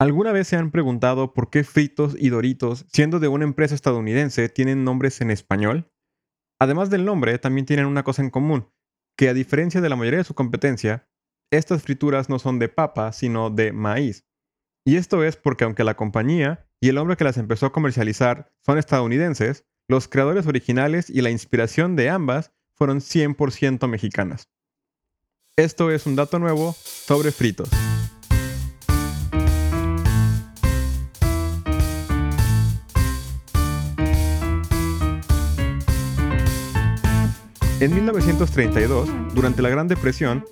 ¿Alguna vez se han preguntado por qué Fritos y Doritos, siendo de una empresa estadounidense, tienen nombres en español? Además del nombre, también tienen una cosa en común, que a diferencia de la mayoría de su competencia, estas frituras no son de papa, sino de maíz. Y esto es porque aunque la compañía y el hombre que las empezó a comercializar son estadounidenses, los creadores originales y la inspiración de ambas fueron 100% mexicanas. Esto es un dato nuevo sobre fritos. En 1932, durante la Gran Depresión,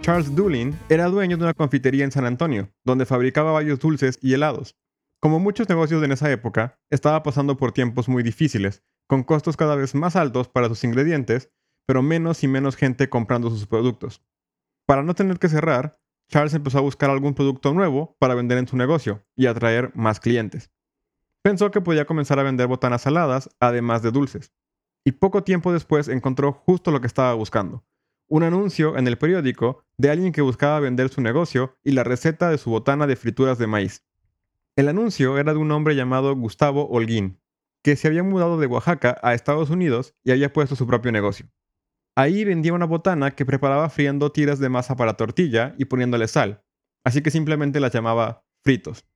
Charles Doolin era dueño de una confitería en San Antonio, donde fabricaba varios dulces y helados. Como muchos negocios en esa época, estaba pasando por tiempos muy difíciles, con costos cada vez más altos para sus ingredientes, pero menos y menos gente comprando sus productos. Para no tener que cerrar, Charles empezó a buscar algún producto nuevo para vender en su negocio y atraer más clientes. Pensó que podía comenzar a vender botanas saladas, además de dulces y poco tiempo después encontró justo lo que estaba buscando. Un anuncio en el periódico de alguien que buscaba vender su negocio y la receta de su botana de frituras de maíz. El anuncio era de un hombre llamado Gustavo Holguín, que se había mudado de Oaxaca a Estados Unidos y había puesto su propio negocio. Ahí vendía una botana que preparaba friendo tiras de masa para tortilla y poniéndole sal, así que simplemente las llamaba fritos.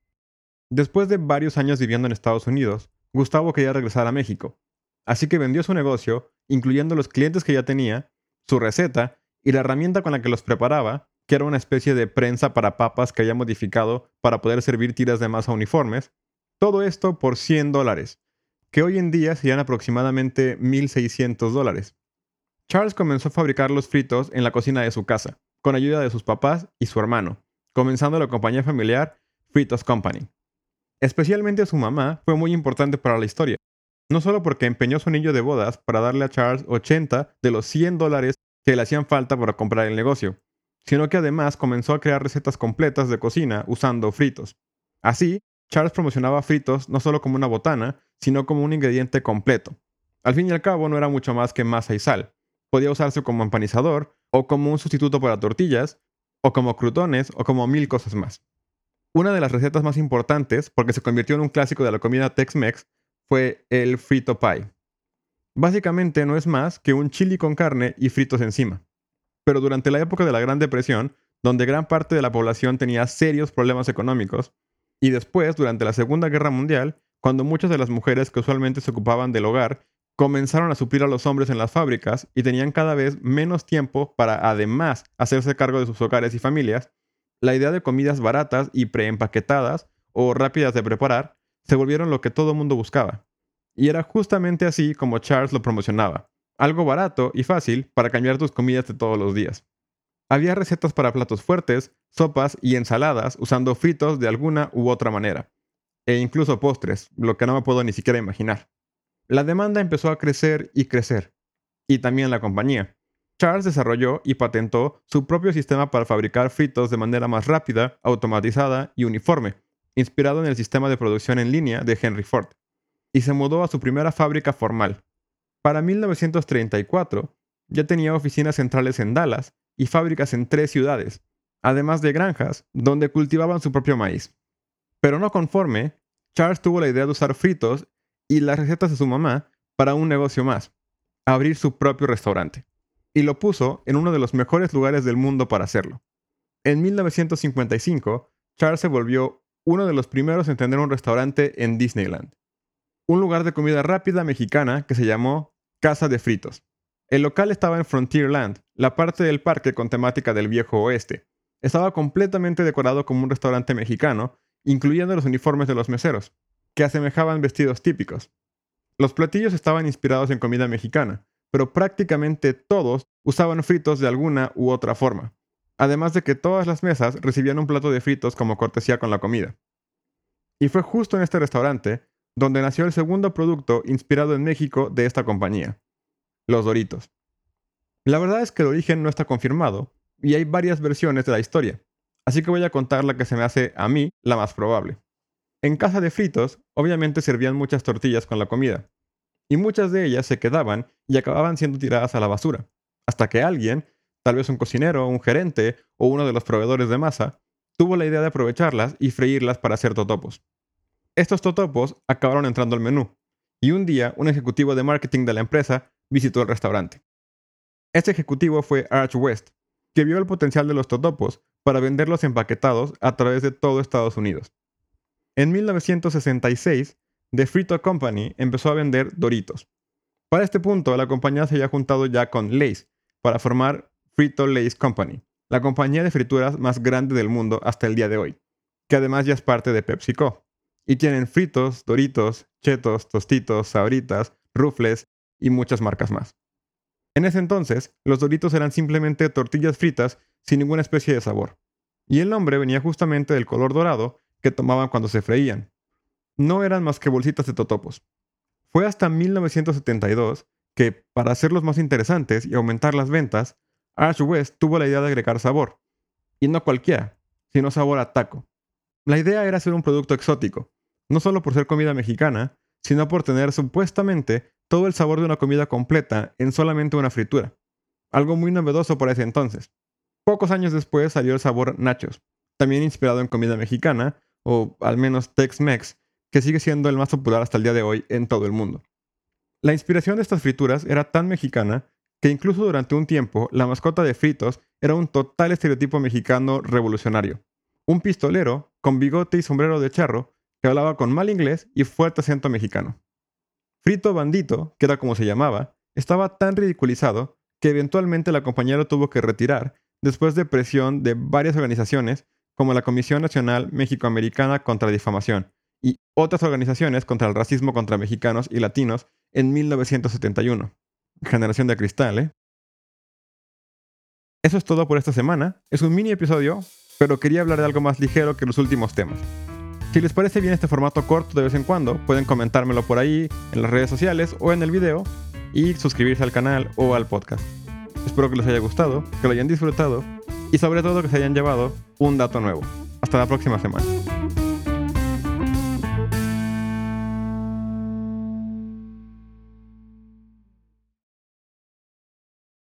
Después de varios años viviendo en Estados Unidos, Gustavo quería regresar a México, Así que vendió su negocio, incluyendo los clientes que ya tenía, su receta y la herramienta con la que los preparaba, que era una especie de prensa para papas que había modificado para poder servir tiras de masa uniformes. Todo esto por 100 dólares, que hoy en día serían aproximadamente 1.600 dólares. Charles comenzó a fabricar los fritos en la cocina de su casa, con ayuda de sus papás y su hermano, comenzando la compañía familiar Fritos Company. Especialmente su mamá fue muy importante para la historia, no solo porque empeñó su anillo de bodas para darle a Charles 80 de los 100 dólares que le hacían falta para comprar el negocio, sino que además comenzó a crear recetas completas de cocina usando fritos. Así, Charles promocionaba fritos no solo como una botana, sino como un ingrediente completo. Al fin y al cabo no era mucho más que masa y sal. Podía usarse como empanizador, o como un sustituto para tortillas, o como crutones, o como mil cosas más. Una de las recetas más importantes, porque se convirtió en un clásico de la comida Tex-Mex, fue el frito pie. Básicamente no es más que un chili con carne y fritos encima. Pero durante la época de la Gran Depresión, donde gran parte de la población tenía serios problemas económicos, y después, durante la Segunda Guerra Mundial, cuando muchas de las mujeres que usualmente se ocupaban del hogar comenzaron a suplir a los hombres en las fábricas y tenían cada vez menos tiempo para además hacerse cargo de sus hogares y familias, la idea de comidas baratas y preempaquetadas o rápidas de preparar se volvieron lo que todo mundo buscaba. Y era justamente así como Charles lo promocionaba. Algo barato y fácil para cambiar tus comidas de todos los días. Había recetas para platos fuertes, sopas y ensaladas usando fritos de alguna u otra manera. E incluso postres, lo que no me puedo ni siquiera imaginar. La demanda empezó a crecer y crecer. Y también la compañía. Charles desarrolló y patentó su propio sistema para fabricar fritos de manera más rápida, automatizada y uniforme, inspirado en el sistema de producción en línea de Henry Ford, y se mudó a su primera fábrica formal. Para 1934, ya tenía oficinas centrales en Dallas y fábricas en tres ciudades, además de granjas donde cultivaban su propio maíz. Pero no conforme, Charles tuvo la idea de usar fritos y las recetas de su mamá para un negocio más, abrir su propio restaurante. Y lo puso en uno de los mejores lugares del mundo para hacerlo. En 1955, Charles se volvió uno de los primeros en tener un restaurante en Disneyland. Un lugar de comida rápida mexicana que se llamó Casa de Fritos. El local estaba en Frontierland, la parte del parque con temática del viejo oeste. Estaba completamente decorado como un restaurante mexicano, incluyendo los uniformes de los meseros, que asemejaban vestidos típicos. Los platillos estaban inspirados en comida mexicana, pero prácticamente todos usaban fritos de alguna u otra forma además de que todas las mesas recibían un plato de fritos como cortesía con la comida. Y fue justo en este restaurante donde nació el segundo producto inspirado en México de esta compañía, los Doritos. La verdad es que el origen no está confirmado, y hay varias versiones de la historia, así que voy a contar la que se me hace a mí la más probable. En casa de fritos, obviamente servían muchas tortillas con la comida, y muchas de ellas se quedaban y acababan siendo tiradas a la basura, hasta que alguien tal vez un cocinero, un gerente o uno de los proveedores de masa, tuvo la idea de aprovecharlas y freírlas para hacer totopos. Estos totopos acabaron entrando al menú, y un día un ejecutivo de marketing de la empresa visitó el restaurante. Este ejecutivo fue Arch West, que vio el potencial de los totopos para venderlos empaquetados a través de todo Estados Unidos. En 1966, The Frito Company empezó a vender Doritos. Para este punto, la compañía se había juntado ya con Lay's para formar Frito Lay's Company, la compañía de frituras más grande del mundo hasta el día de hoy, que además ya es parte de PepsiCo. Y tienen fritos, doritos, chetos, tostitos, sabritas, rufles y muchas marcas más. En ese entonces, los doritos eran simplemente tortillas fritas sin ninguna especie de sabor. Y el nombre venía justamente del color dorado que tomaban cuando se freían. No eran más que bolsitas de totopos. Fue hasta 1972 que, para hacerlos más interesantes y aumentar las ventas, Ash West tuvo la idea de agregar sabor. Y no cualquiera, sino sabor a taco. La idea era hacer un producto exótico, no solo por ser comida mexicana, sino por tener supuestamente todo el sabor de una comida completa en solamente una fritura. Algo muy novedoso por ese entonces. Pocos años después salió el sabor nachos, también inspirado en comida mexicana, o al menos Tex-Mex, que sigue siendo el más popular hasta el día de hoy en todo el mundo. La inspiración de estas frituras era tan mexicana que incluso durante un tiempo la mascota de Fritos era un total estereotipo mexicano revolucionario. Un pistolero con bigote y sombrero de charro que hablaba con mal inglés y fuerte acento mexicano. Frito Bandito, que era como se llamaba, estaba tan ridiculizado que eventualmente la compañía lo tuvo que retirar después de presión de varias organizaciones como la Comisión Nacional Mexicoamericana contra Difamación y otras organizaciones contra el racismo contra mexicanos y latinos en 1971. Generación de cristal, ¿eh? Eso es todo por esta semana. Es un mini episodio, pero quería hablar de algo más ligero que los últimos temas. Si les parece bien este formato corto de vez en cuando, pueden comentármelo por ahí, en las redes sociales o en el video, y suscribirse al canal o al podcast. Espero que les haya gustado, que lo hayan disfrutado y sobre todo que se hayan llevado un dato nuevo. Hasta la próxima semana.